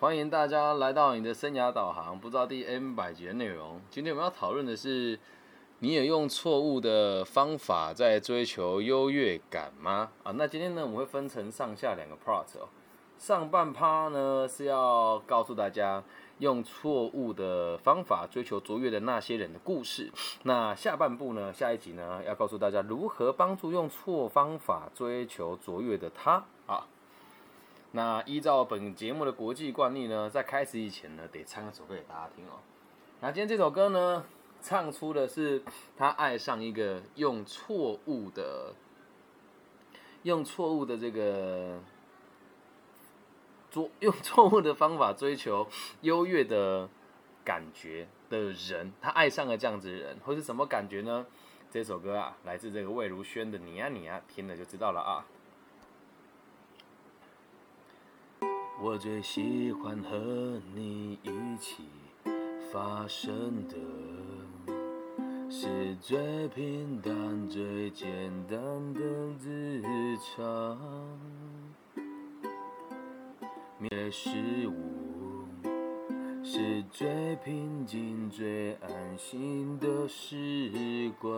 欢迎大家来到你的生涯导航，不知道第 N 百集的内容。今天我们要讨论的是，你也用错误的方法在追求优越感吗？啊，那今天呢，我们会分成上下两个 part 哦。上半 part 呢是要告诉大家用错误的方法追求卓越的那些人的故事。那下半部呢，下一集呢要告诉大家如何帮助用错方法追求卓越的他啊。那依照本节目的国际惯例呢，在开始以前呢，得唱一首歌给大家听哦。那今天这首歌呢，唱出的是他爱上一个用错误的、用错误的这个、做 用错误的方法追求优越的感觉的人，他爱上了这样子的人，会是什么感觉呢？这首歌啊，来自这个魏如萱的《你啊你啊》，听了就知道了啊。我最喜欢和你一起发生的，是最平淡、最简单的日常。面对事物，是最平静、最安心的时光。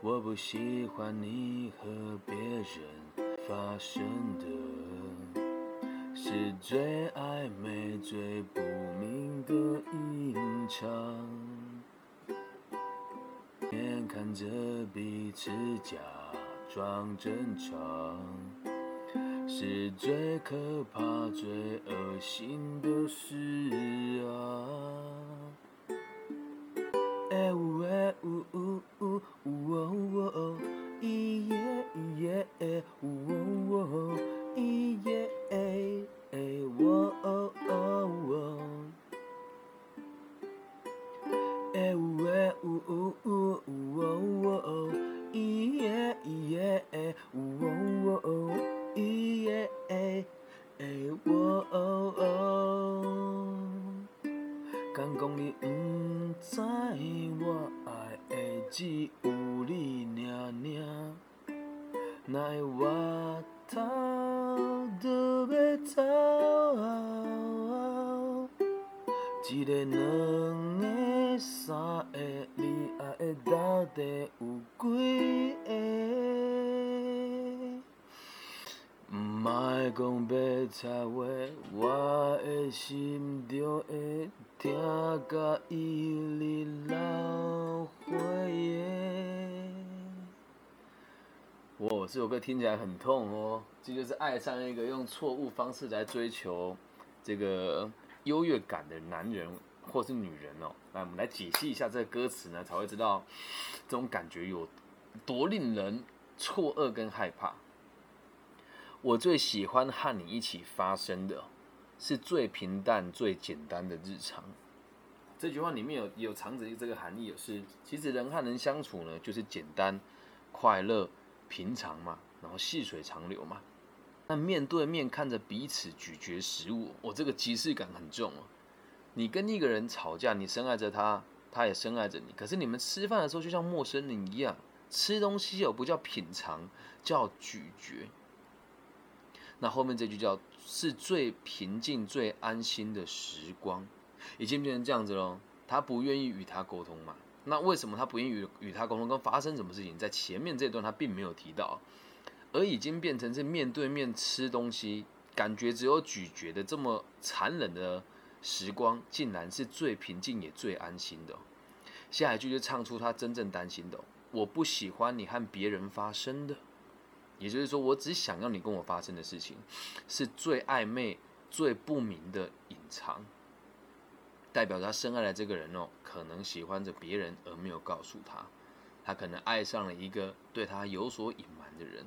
我不喜欢你和别人。发生的是最暧昧、最不明的隐藏，眼看着彼此假装正常，是最可怕、最恶心的事啊！哎呜哎呜呜呜呜哦哦，咿耶咿耶哎呜。一个、两个、三个，你爱的到底有几个？毋爱讲白菜话，我的心就会痛甲伊日流血耶。哇，这首歌听起来很痛哦，这就是爱上一个用错误方式来追求这个。优越感的男人或是女人哦，来我们来解析一下这个歌词呢，才会知道这种感觉有多令人错愕跟害怕。我最喜欢和你一起发生的，是最平淡、最简单的日常。这句话里面有有藏着这个含义，是其实人和人相处呢，就是简单、快乐、平常嘛，然后细水长流嘛。那面对面看着彼此咀嚼食物，我这个即视感很重哦。你跟一个人吵架，你深爱着他，他也深爱着你。可是你们吃饭的时候就像陌生人一样，吃东西哦不叫品尝，叫咀嚼。那后面这句叫是最平静、最安心的时光，已经变成这样子喽。他不愿意与他沟通嘛？那为什么他不愿意与与他沟通？跟发生什么事情？在前面这段他并没有提到。而已经变成是面对面吃东西，感觉只有咀嚼的这么残忍的时光，竟然是最平静也最安心的。下一句就唱出他真正担心的：我不喜欢你和别人发生的，也就是说，我只想要你跟我发生的事情，是最暧昧、最不明的隐藏，代表他深爱的这个人哦，可能喜欢着别人而没有告诉他，他可能爱上了一个对他有所隐瞒的人。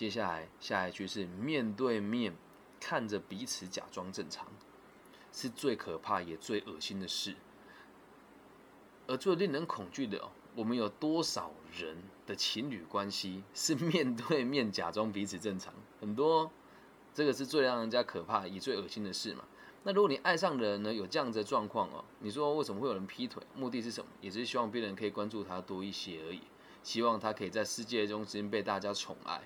接下来，下一句是面对面看着彼此假装正常，是最可怕也最恶心的事。而最令人恐惧的哦，我们有多少人的情侣关系是面对面假装彼此正常？很多，这个是最让人家可怕也最恶心的事嘛。那如果你爱上的人呢，有这样子的状况哦，你说为什么会有人劈腿？目的是什么？也是希望别人可以关注他多一些而已，希望他可以在世界中之间被大家宠爱。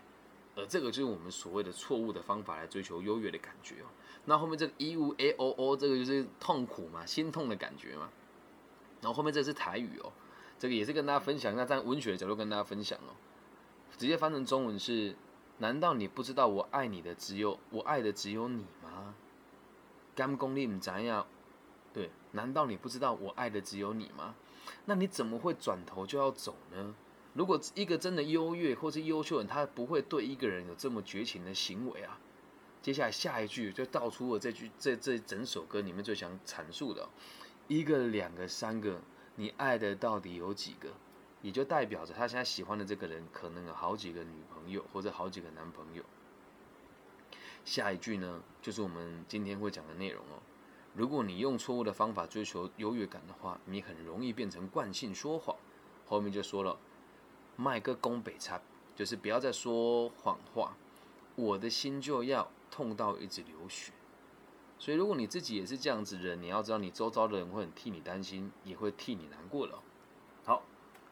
而这个就是我们所谓的错误的方法来追求优越的感觉哦。那后面这个 e u a o o 这个就是痛苦嘛，心痛的感觉嘛。然后后面这是台语哦，这个也是跟大家分享，那站文学的角度跟大家分享哦。直接翻成中文是：难道你不知道我爱你的只有我爱的只有你吗？甘功力唔怎样？对，难道你不知道我爱的只有你吗？那你怎么会转头就要走呢？如果一个真的优越或是优秀人，他不会对一个人有这么绝情的行为啊。接下来下一句就道出了这句这这整首歌里面最想阐述的：一个、两个、三个，你爱的到底有几个？也就代表着他现在喜欢的这个人可能有好几个女朋友或者好几个男朋友。下一句呢，就是我们今天会讲的内容哦。如果你用错误的方法追求优越感的话，你很容易变成惯性说谎。后面就说了。卖个宫北差，就是不要再说谎话，我的心就要痛到一直流血。所以，如果你自己也是这样子的人，你要知道，你周遭的人会很替你担心，也会替你难过了。好，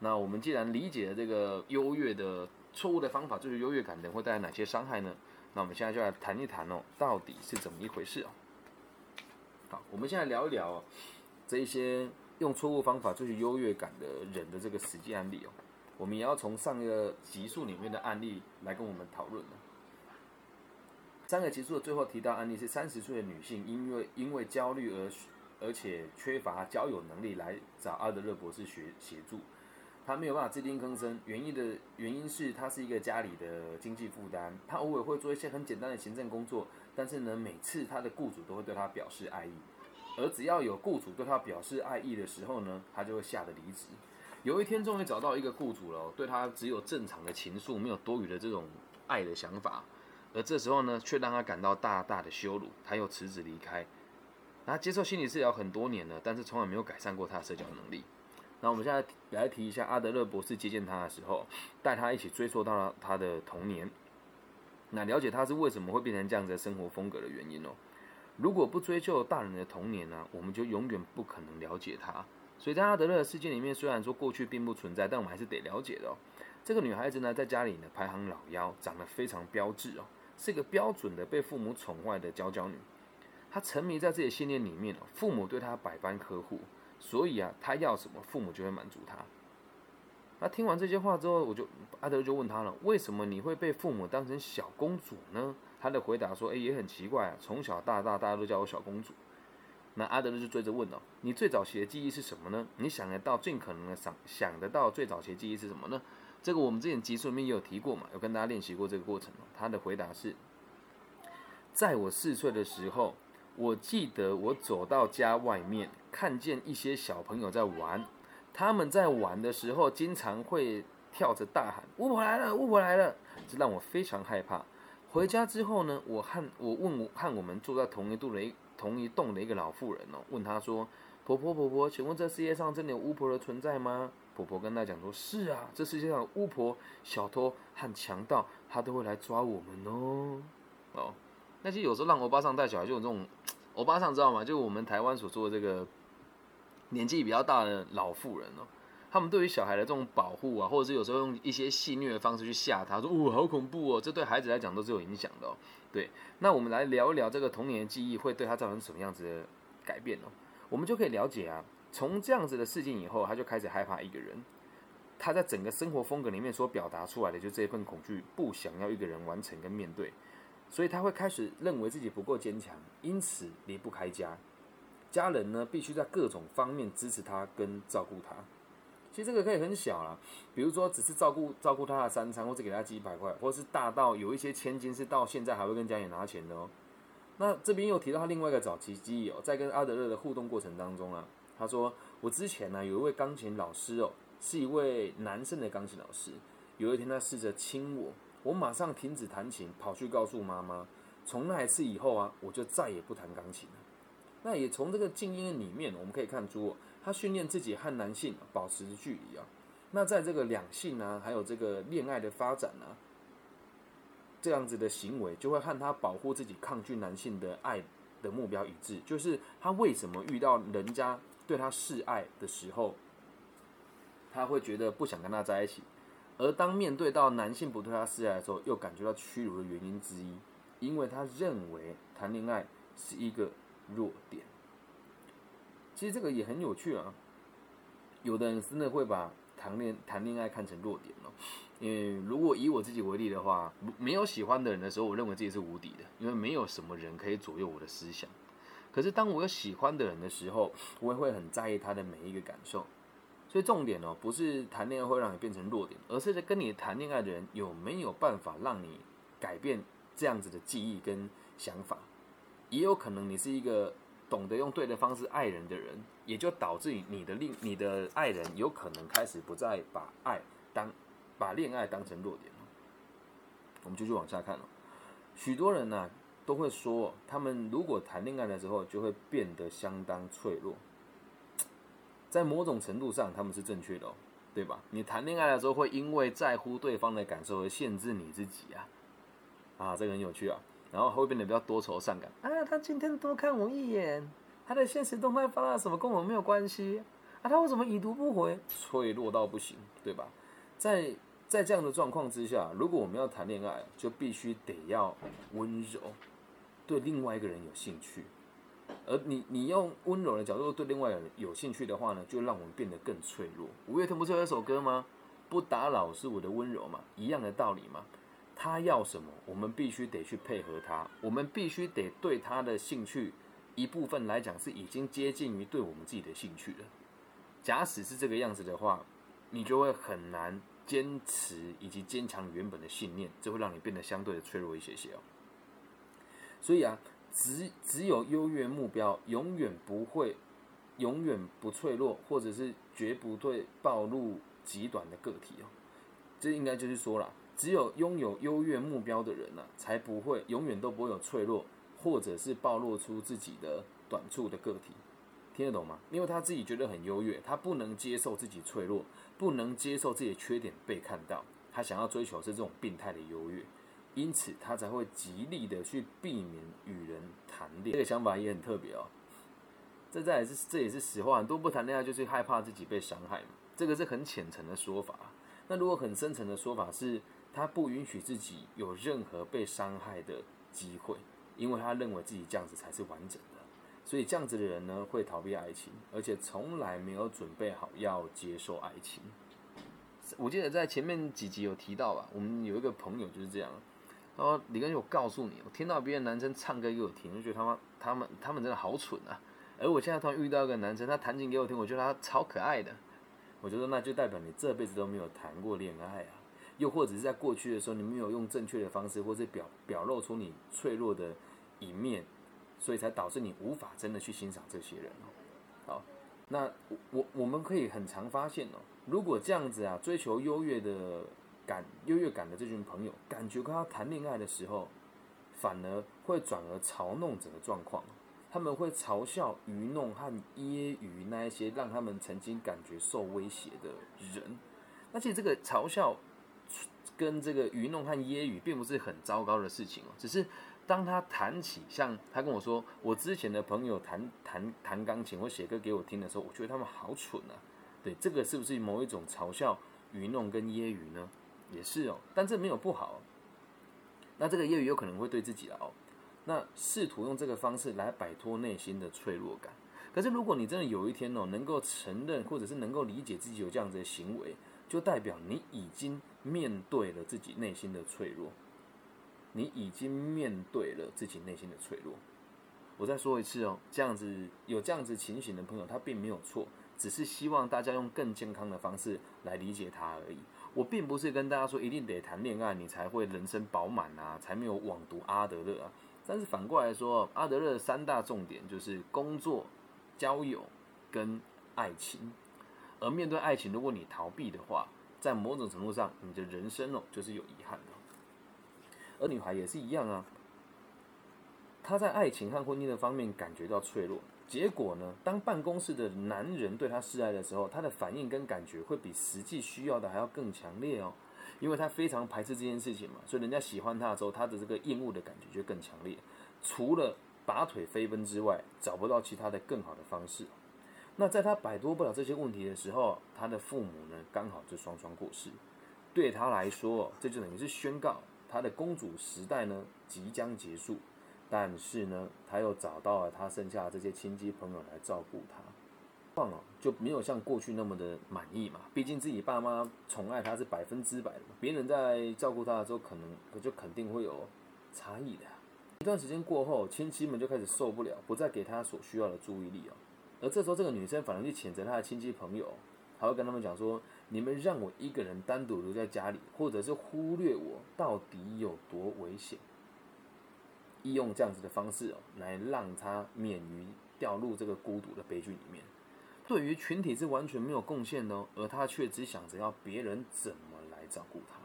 那我们既然理解了这个优越的错误的方法，就是优越感等会带来哪些伤害呢？那我们现在就来谈一谈哦，到底是怎么一回事哦。好，我们现在聊一聊这一些用错误方法追求优越感的人的这个实际案例哦。我们也要从上一个集数里面的案例来跟我们讨论了。三个集数的最后提到案例是三十岁的女性，因为因为焦虑而而且缺乏交友能力来找阿德勒博士学协助。她没有办法自定更生，原因的原因是她是一个家里的经济负担。她偶尔会做一些很简单的行政工作，但是呢，每次她的雇主都会对她表示爱意，而只要有雇主对她表示爱意的时候呢，她就会吓得离职。有一天，终于找到一个雇主了，对他只有正常的情愫，没有多余的这种爱的想法。而这时候呢，却让他感到大大的羞辱，他又辞职离开。他接受心理治疗很多年了，但是从来没有改善过他的社交能力。那我们现在来提一下阿德勒博士接见他的时候，带他一起追溯到了他的童年，那了解他是为什么会变成这样子的生活风格的原因哦。如果不追究大人的童年呢，我们就永远不可能了解他。所以在阿德勒的世界里面，虽然说过去并不存在，但我们还是得了解的哦。这个女孩子呢，在家里呢排行老幺，长得非常标致哦，是一个标准的被父母宠坏的娇娇女。她沉迷在自己的信念里面哦，父母对她百般呵护，所以啊，她要什么，父母就会满足她。那听完这些话之后，我就阿德就问她了：为什么你会被父母当成小公主呢？她的回答说：哎，也很奇怪啊，从小到大，大家都叫我小公主。那阿德勒就追着问哦，你最早期的记忆是什么呢？你想得到尽可能的想想得到最早期的记忆是什么呢？这个我们之前集数里面也有提过嘛，有跟大家练习过这个过程哦。他的回答是，在我四岁的时候，我记得我走到家外面，看见一些小朋友在玩，他们在玩的时候经常会跳着大喊“巫婆来了，巫婆来了”，这让我非常害怕。回家之后呢，我和我问我和我们住在同一度的一。同一栋的一个老妇人哦，问她说：“婆婆婆婆，请问这世界上真的有巫婆的存在吗？”婆婆跟她讲说：“是啊，这世界上巫婆、小偷和强盗，他都会来抓我们哦。”哦，那其实有时候让欧巴桑带小孩，就有这种欧巴桑知道吗？就我们台湾所做的这个年纪比较大的老妇人哦。他们对于小孩的这种保护啊，或者是有时候用一些戏虐的方式去吓他，说哦好恐怖哦，这对孩子来讲都是有影响的哦。对，那我们来聊一聊这个童年的记忆会对他造成什么样子的改变哦。我们就可以了解啊，从这样子的事件以后，他就开始害怕一个人。他在整个生活风格里面所表达出来的，就这份恐惧，不想要一个人完成跟面对，所以他会开始认为自己不够坚强，因此离不开家。家人呢，必须在各种方面支持他跟照顾他。其实这个可以很小啦，比如说只是照顾照顾他的三餐，或者给他几百块，或者是大到有一些千金是到现在还会跟家里拿钱的哦。那这边又提到他另外一个早期记忆哦，在跟阿德勒的互动过程当中啊，他说我之前呢有一位钢琴老师哦，是一位男生的钢琴老师。有一天他试着亲我，我马上停止弹琴，跑去告诉妈妈。从那一次以后啊，我就再也不弹钢琴了。那也从这个静音里面，我们可以看出。他训练自己和男性保持距离啊，那在这个两性啊，还有这个恋爱的发展啊，这样子的行为就会和他保护自己、抗拒男性的爱的目标一致。就是他为什么遇到人家对他示爱的时候，他会觉得不想跟他在一起，而当面对到男性不对他示爱的时候，又感觉到屈辱的原因之一，因为他认为谈恋爱是一个弱点。其实这个也很有趣啊，有的人真的会把谈恋谈恋爱看成弱点了。因为如果以我自己为例的话，没有喜欢的人的时候，我认为自己是无敌的，因为没有什么人可以左右我的思想。可是当我有喜欢的人的时候，我也会很在意他的每一个感受。所以重点哦，不是谈恋爱会让你变成弱点，而是在跟你谈恋爱的人有没有办法让你改变这样子的记忆跟想法。也有可能你是一个懂得用对的方式爱人的人，也就导致你的另你的爱人有可能开始不再把爱当把恋爱当成弱点。我们继续往下看了，许多人呢都会说，他们如果谈恋爱的时候就会变得相当脆弱。在某种程度上，他们是正确的哦，对吧？你谈恋爱的时候会因为在乎对方的感受而限制你自己啊，啊，这个很有趣啊。然后会变得比较多愁善感啊，他今天多看我一眼，他的现实动态发了什么跟我没有关系啊？他为什么已读不回？脆弱到不行，对吧？在在这样的状况之下，如果我们要谈恋爱，就必须得要温柔，对另外一个人有兴趣。而你，你用温柔的角度对另外人有兴趣的话呢，就让我们变得更脆弱。五月天不是有一首歌吗？不打扰是我的温柔嘛，一样的道理嘛。他要什么，我们必须得去配合他，我们必须得对他的兴趣一部分来讲是已经接近于对我们自己的兴趣了。假使是这个样子的话，你就会很难坚持以及坚强原本的信念，这会让你变得相对的脆弱一些些哦。所以啊。只只有优越目标，永远不会，永远不脆弱，或者是绝不会暴露极短的个体哦。这应该就是说了，只有拥有优越目标的人呢，才不会永远都不会有脆弱，或者是暴露出自己的短处的个体。听得懂吗？因为他自己觉得很优越，他不能接受自己脆弱，不能接受自己的缺点被看到，他想要追求是这种病态的优越。因此，他才会极力的去避免与人谈恋爱。这个想法也很特别哦。这再也是这也是实话，很多不谈恋爱就是害怕自己被伤害嘛。这个是很浅层的说法。那如果很深层的说法是，他不允许自己有任何被伤害的机会，因为他认为自己这样子才是完整的。所以这样子的人呢，会逃避爱情，而且从来没有准备好要接受爱情。我记得在前面几集有提到吧，我们有一个朋友就是这样。他说：“李根，我告诉你，我听到别的男生唱歌给我听，就觉得他们他们他们真的好蠢啊！而我现在突然遇到一个男生，他弹琴给我听，我觉得他超可爱的。我觉得那就代表你这辈子都没有谈过恋爱啊，又或者是在过去的时候，你没有用正确的方式，或是表表露出你脆弱的一面，所以才导致你无法真的去欣赏这些人哦。好，那我我们可以很常发现哦，如果这样子啊，追求优越的。”感优越感的这群朋友，感觉跟他谈恋爱的时候，反而会转而嘲弄整个状况。他们会嘲笑、愚弄和揶揄那一些让他们曾经感觉受威胁的人。而且这个嘲笑跟这个愚弄和揶揄，并不是很糟糕的事情哦。只是当他谈起，像他跟我说，我之前的朋友弹弹弹钢琴或写歌给我听的时候，我觉得他们好蠢啊。对，这个是不是某一种嘲笑、愚弄跟揶揄呢？也是哦，但这没有不好。那这个揶揄有可能会对自己哦，那试图用这个方式来摆脱内心的脆弱感。可是如果你真的有一天哦，能够承认或者是能够理解自己有这样子的行为，就代表你已经面对了自己内心的脆弱，你已经面对了自己内心的脆弱。我再说一次哦，这样子有这样子情形的朋友，他并没有错，只是希望大家用更健康的方式来理解他而已。我并不是跟大家说一定得谈恋爱，你才会人生饱满啊，才没有枉读阿德勒啊。但是反过来说，阿德勒三大重点就是工作、交友跟爱情。而面对爱情，如果你逃避的话，在某种程度上，你的人生哦就是有遗憾的。而女孩也是一样啊，她在爱情和婚姻的方面感觉到脆弱。结果呢？当办公室的男人对她示爱的时候，她的反应跟感觉会比实际需要的还要更强烈哦，因为她非常排斥这件事情嘛，所以人家喜欢她的时候，她的这个厌恶的感觉就更强烈。除了拔腿飞奔之外，找不到其他的更好的方式。那在他摆脱不了这些问题的时候，他的父母呢，刚好就双双过世。对他来说，这就等于是宣告他的公主时代呢即将结束。但是呢，他又找到了他剩下的这些亲戚朋友来照顾他，况哦就没有像过去那么的满意嘛。毕竟自己爸妈宠爱他是百分之百的，别人在照顾他的时候，可能就肯定会有差异的。一段时间过后，亲戚们就开始受不了，不再给他所需要的注意力哦。而这时候，这个女生反而去谴责她的亲戚朋友，还会跟他们讲说：“你们让我一个人单独留在家里，或者是忽略我，到底有多危险？”利用这样子的方式，来让他免于掉入这个孤独的悲剧里面。对于群体是完全没有贡献的，而他却只想着要别人怎么来照顾他。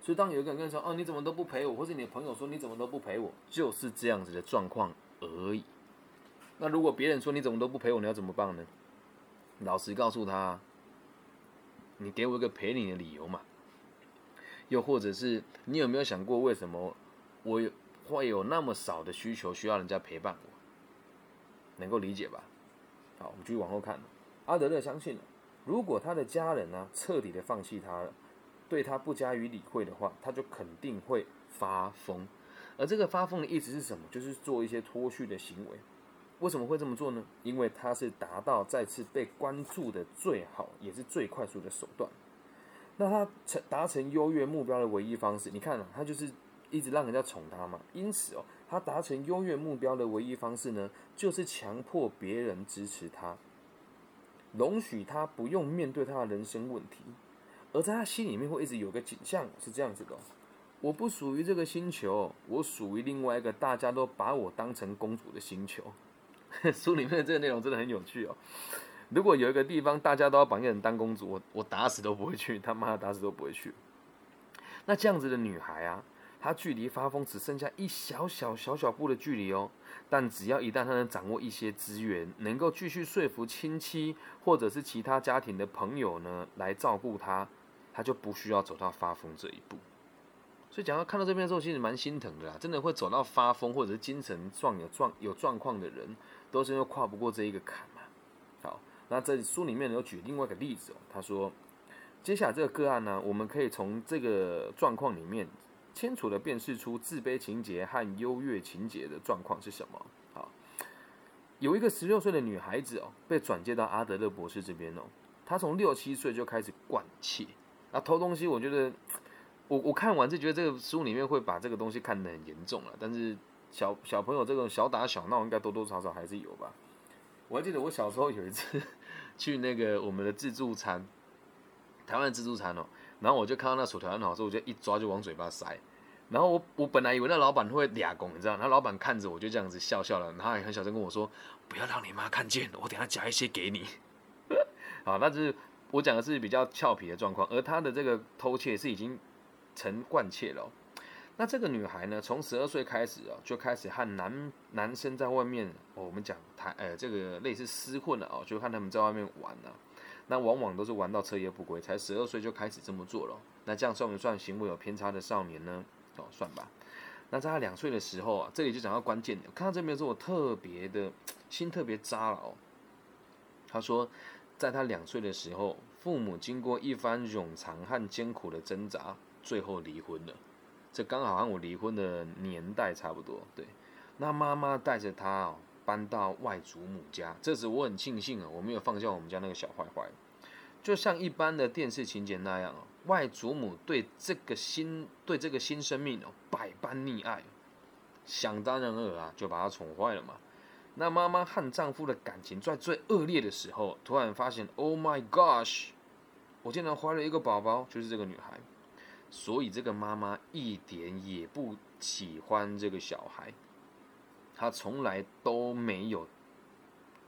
所以当有一个人跟你说：“哦，你怎么都不陪我？”或者你的朋友说：“你怎么都不陪我？”就是这样子的状况而已。那如果别人说你怎么都不陪我，你要怎么办呢？老实告诉他：“你给我一个陪你的理由嘛。”又或者是你有没有想过，为什么我？会有那么少的需求需要人家陪伴我，能够理解吧？好，我们继续往后看。阿德勒相信，如果他的家人呢彻底的放弃他了，对他不加于理会的话，他就肯定会发疯。而这个发疯的意思是什么？就是做一些脱序的行为。为什么会这么做呢？因为他是达到再次被关注的最好也是最快速的手段。那他成达成优越目标的唯一方式，你看啊，他就是。一直让人家宠他嘛，因此哦，他达成优越目标的唯一方式呢，就是强迫别人支持他，容许他不用面对他的人生问题，而在他心里面会一直有个景象是这样子的：我不属于这个星球，我属于另外一个大家都把我当成公主的星球。书里面的这个内容真的很有趣哦。如果有一个地方大家都要把一个人当公主，我我打死都不会去，他妈的打死都不会去。那这样子的女孩啊。她距离发疯只剩下一小小小小步的距离哦，但只要一旦她能掌握一些资源，能够继续说服亲戚或者是其他家庭的朋友呢，来照顾她，她就不需要走到发疯这一步。所以讲到看到这边的时候，其实蛮心疼的啦，真的会走到发疯或者是精神状有状有状况的人，都是因为跨不过这一个坎嘛。好，那这书里面有举另外一个例子哦，他说，接下来这个个案呢，我们可以从这个状况里面。清楚的辨识出自卑情节和优越情节的状况是什么？好，有一个十六岁的女孩子哦，被转接到阿德勒博士这边哦。她从六七岁就开始惯窃，啊，偷东西。我觉得，我我看完就觉得这个书里面会把这个东西看得很严重了。但是小 小朋友这种小打小闹，应该多多少少还是有吧。我还记得我小时候有一次 去那个我们的自助餐，台湾自助餐哦。然后我就看到那薯条很好吃，我就一抓就往嘴巴塞。然后我我本来以为那老板会俩拱，你知道？那老板看着我就这样子笑笑了，然后也很小声跟我说：“不要让你妈看见，我等下夹一些给你。”好，那就是我讲的是比较俏皮的状况，而他的这个偷窃是已经成惯窃了。那这个女孩呢，从十二岁开始哦，就开始和男男生在外面，我们讲谈，呃，这个类似厮混了哦，就看他们在外面玩了。那往往都是玩到彻夜不归，才十二岁就开始这么做了。那这样算不算行为有偏差的少年呢？哦，算吧。那在他两岁的时候啊，这里就讲到关键的。看到这边的时候，我特别的心特别扎了哦。他说，在他两岁的时候，父母经过一番冗长和艰苦的挣扎，最后离婚了。这刚好和我离婚的年代差不多。对，那妈妈带着他哦。搬到外祖母家，这时我很庆幸啊，我没有放下我们家那个小坏坏。就像一般的电视情节那样啊，外祖母对这个新对这个新生命哦百般溺爱，想当然尔啊，就把他宠坏了嘛。那妈妈和丈夫的感情在最恶劣的时候，突然发现，Oh my gosh，我竟然怀了一个宝宝，就是这个女孩。所以这个妈妈一点也不喜欢这个小孩。她从来都没有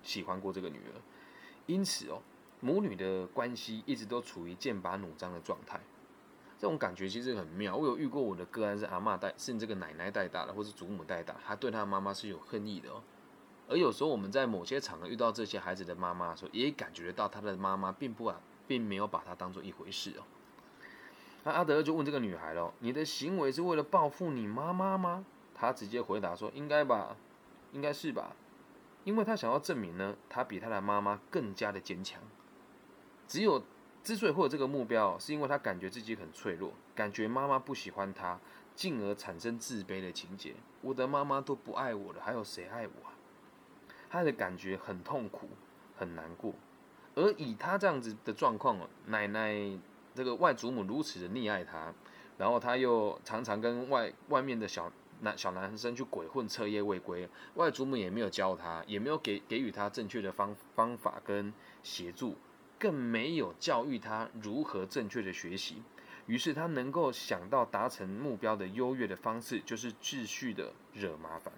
喜欢过这个女儿，因此哦，母女的关系一直都处于剑拔弩张的状态。这种感觉其实很妙。我有遇过我的个案是阿妈带，是这个奶奶带大的，或是祖母带大，他对他的妈妈是有恨意的哦。而有时候我们在某些场合遇到这些孩子的妈妈的时候，也感觉到他的妈妈并不啊，并没有把他当做一回事哦。那阿德就问这个女孩喽：“你的行为是为了报复你妈妈吗？”她直接回答说：“应该吧，应该是吧，因为他想要证明呢，他比他的妈妈更加的坚强。只有之所以会有这个目标，是因为他感觉自己很脆弱，感觉妈妈不喜欢他，进而产生自卑的情节。我的妈妈都不爱我了，还有谁爱我啊？他的感觉很痛苦，很难过。而以他这样子的状况哦，奶奶这个外祖母如此的溺爱他，然后他又常常跟外外面的小男小男生去鬼混，彻夜未归。外祖母也没有教他，也没有给给予他正确的方方法跟协助，更没有教育他如何正确的学习。于是他能够想到达成目标的优越的方式，就是继续的惹麻烦。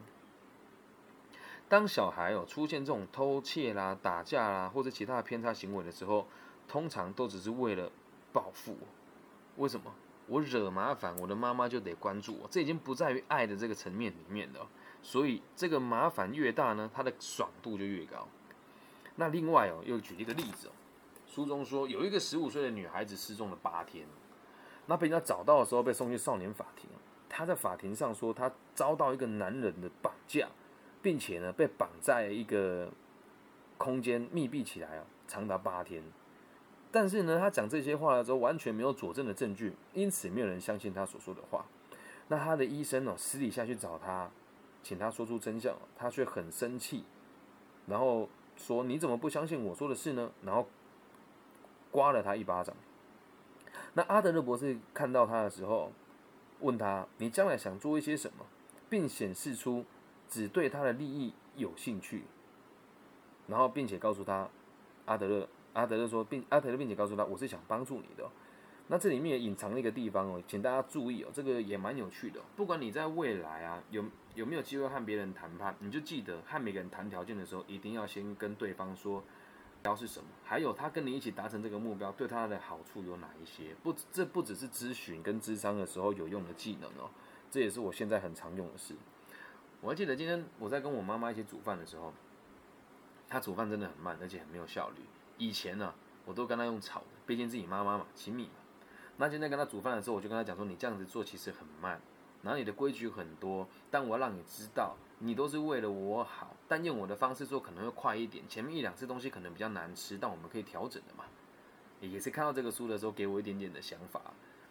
当小孩哦出现这种偷窃啦、打架啦或者其他的偏差行为的时候，通常都只是为了报复我。为什么？我惹麻烦，我的妈妈就得关注我。这已经不在于爱的这个层面里面的，所以这个麻烦越大呢，它的爽度就越高。那另外哦，又举一个例子哦，书中说有一个十五岁的女孩子失踪了八天，那被人家找到的时候被送去少年法庭。她在法庭上说，她遭到一个男人的绑架。并且呢，被绑在一个空间密闭起来啊，长达八天。但是呢，他讲这些话的时候，完全没有佐证的证据，因此没有人相信他所说的话。那他的医生哦，私底下去找他，请他说出真相，他却很生气，然后说：“你怎么不相信我说的事呢？”然后刮了他一巴掌。那阿德勒博士看到他的时候，问他：“你将来想做一些什么？”并显示出。只对他的利益有兴趣，然后并且告诉他，阿德勒，阿德勒说，并阿德并且告诉他，我是想帮助你的。那这里面也隐藏了一个地方哦，请大家注意哦，这个也蛮有趣的。不管你在未来啊有有没有机会和别人谈判，你就记得和每个人谈条件的时候，一定要先跟对方说目标是什么，还有他跟你一起达成这个目标对他的好处有哪一些。不，这不只是咨询跟咨商的时候有用的技能哦，这也是我现在很常用的事。我还记得今天我在跟我妈妈一起煮饭的时候，她煮饭真的很慢，而且很没有效率。以前呢，我都跟他用炒的，毕竟自己妈妈嘛，亲密嘛。那今天跟他煮饭的时候，我就跟他讲说：“你这样子做其实很慢，然后你的规矩很多，但我要让你知道，你都是为了我好。但用我的方式做可能会快一点，前面一两次东西可能比较难吃，但我们可以调整的嘛。”也是看到这个书的时候，给我一点点的想法。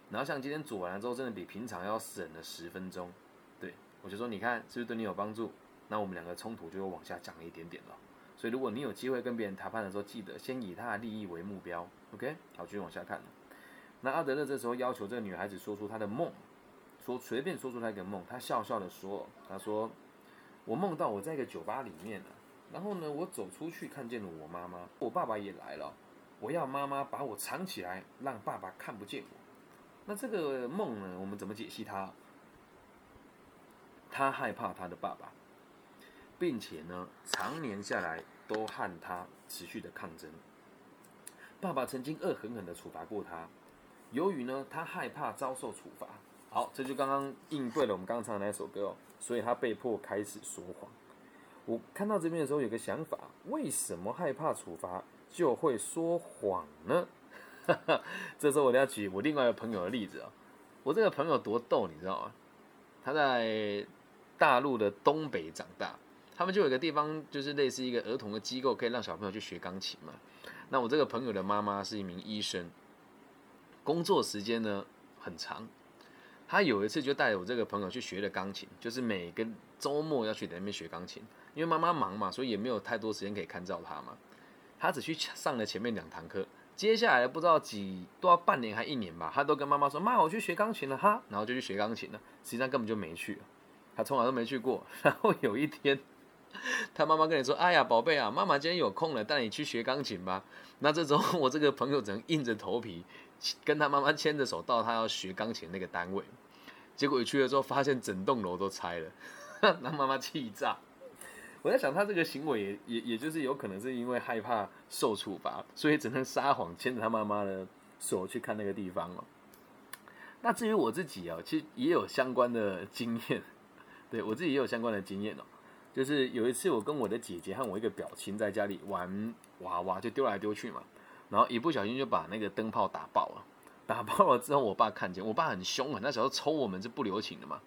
然后像今天煮完了之后，真的比平常要省了十分钟。对我就说，你看是不是对你有帮助？那我们两个冲突就又往下降了一点点了。所以，如果你有机会跟别人谈判的时候，记得先以他的利益为目标。OK，好，继续往下看。那阿德勒这时候要求这个女孩子说出她的梦，说随便说出她一个梦。她笑笑的说：“她说我梦到我在一个酒吧里面了，然后呢，我走出去看见了我妈妈，我爸爸也来了。我要妈妈把我藏起来，让爸爸看不见我。那这个梦呢，我们怎么解析它？”他害怕他的爸爸，并且呢，常年下来都和他持续的抗争。爸爸曾经恶狠狠的处罚过他，由于呢，他害怕遭受处罚。好，这就刚刚应对了我们刚唱的那首歌哦，所以他被迫开始说谎。我看到这边的时候有个想法：为什么害怕处罚就会说谎呢？这时候我要举我另外一个朋友的例子啊。我这个朋友多逗，你知道吗？他在。大陆的东北长大，他们就有一个地方，就是类似一个儿童的机构，可以让小朋友去学钢琴嘛。那我这个朋友的妈妈是一名医生，工作时间呢很长。他有一次就带我这个朋友去学了钢琴，就是每个周末要去那边学钢琴，因为妈妈忙嘛，所以也没有太多时间可以看照他嘛。他只去上了前面两堂课，接下来不知道几都要半年还一年吧，他都跟妈妈说：“妈，我去学钢琴了哈。”然后就去学钢琴了，实际上根本就没去。他从来都没去过，然后有一天，他妈妈跟你说：“哎呀，宝贝啊，妈妈今天有空了，带你去学钢琴吧。”那这时候，我这个朋友只能硬着头皮跟他妈妈牵着手到他要学钢琴那个单位。结果一去了之后，发现整栋楼都拆了，让妈妈气炸。我在想，他这个行为也也也就是有可能是因为害怕受处罚，所以只能撒谎牵着他妈妈的手去看那个地方了。那至于我自己啊，其实也有相关的经验。对我自己也有相关的经验哦，就是有一次我跟我的姐姐和我一个表亲在家里玩娃娃，就丢来丢去嘛，然后一不小心就把那个灯泡打爆了。打爆了之后，我爸看见，我爸很凶啊，那时候抽我们是不留情的嘛，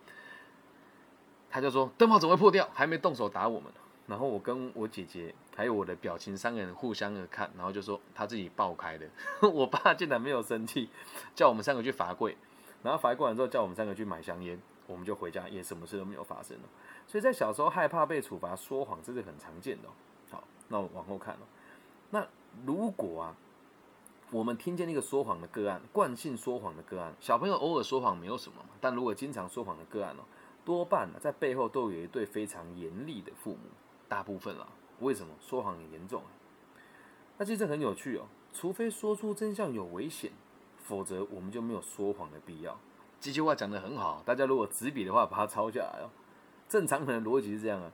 他就说灯泡怎么会破掉？还没动手打我们。然后我跟我姐姐还有我的表情，三个人互相的看，然后就说他自己爆开的。我爸竟然没有生气，叫我们三个去罚跪，然后罚跪完之后叫我们三个去买香烟，我们就回家，也什么事都没有发生了。所以在小时候害怕被处罚说谎，这是很常见的。好，那我往后看了。那如果啊，我们听见那个说谎的个案，惯性说谎的个案，小朋友偶尔说谎没有什么，但如果经常说谎的个案哦，多半在背后都有一对非常严厉的父母，大部分啦。为什么说谎很严重？那其实很有趣哦。除非说出真相有危险，否则我们就没有说谎的必要。这句话讲得很好，大家如果执笔的话，把它抄下来哦。正常人的逻辑是这样啊，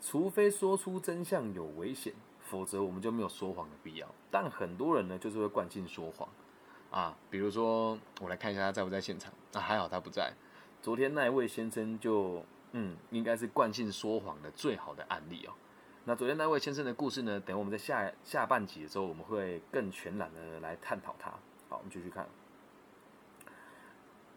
除非说出真相有危险。否则我们就没有说谎的必要。但很多人呢，就是会惯性说谎啊。比如说，我来看一下他在不在现场。啊，还好他不在。昨天那一位先生就，嗯，应该是惯性说谎的最好的案例哦。那昨天那位先生的故事呢，等我们在下下半集的时候，我们会更全然的来探讨他。好，我们继续看。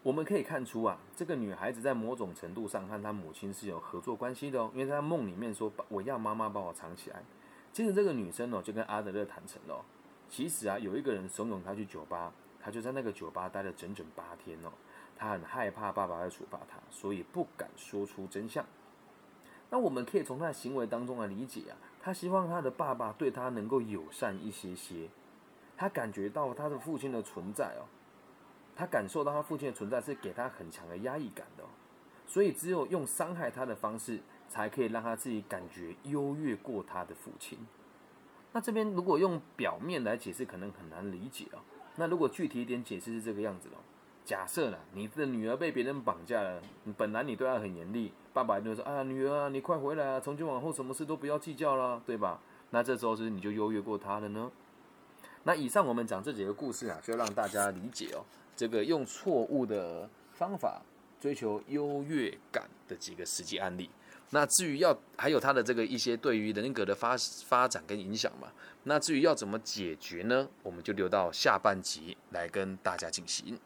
我们可以看出啊，这个女孩子在某种程度上和她母亲是有合作关系的哦，因为在梦里面说，我要妈妈把我藏起来。接着这个女生哦，就跟阿德勒坦诚了，其实啊，有一个人怂恿她去酒吧，她就在那个酒吧待了整整八天哦。她很害怕爸爸会处罚她，所以不敢说出真相。那我们可以从她的行为当中来理解啊，她希望她的爸爸对她能够友善一些些。她感觉到她的父亲的存在哦，他感受到他父亲的存在是给他很强的压抑感的，所以只有用伤害他的方式。才可以让他自己感觉优越过他的父亲。那这边如果用表面来解释，可能很难理解哦。那如果具体一点解释是这个样子哦。假设呢你的女儿被别人绑架了，本来你对她很严厉，爸爸就说：“啊，女儿啊，你快回来啊！从今往后什么事都不要计较了，对吧？”那这时候是你就优越过她了呢？那以上我们讲这几个故事啊，就让大家理解哦，这个用错误的方法追求优越感的几个实际案例。那至于要还有他的这个一些对于人格的发发展跟影响嘛，那至于要怎么解决呢？我们就留到下半集来跟大家进行。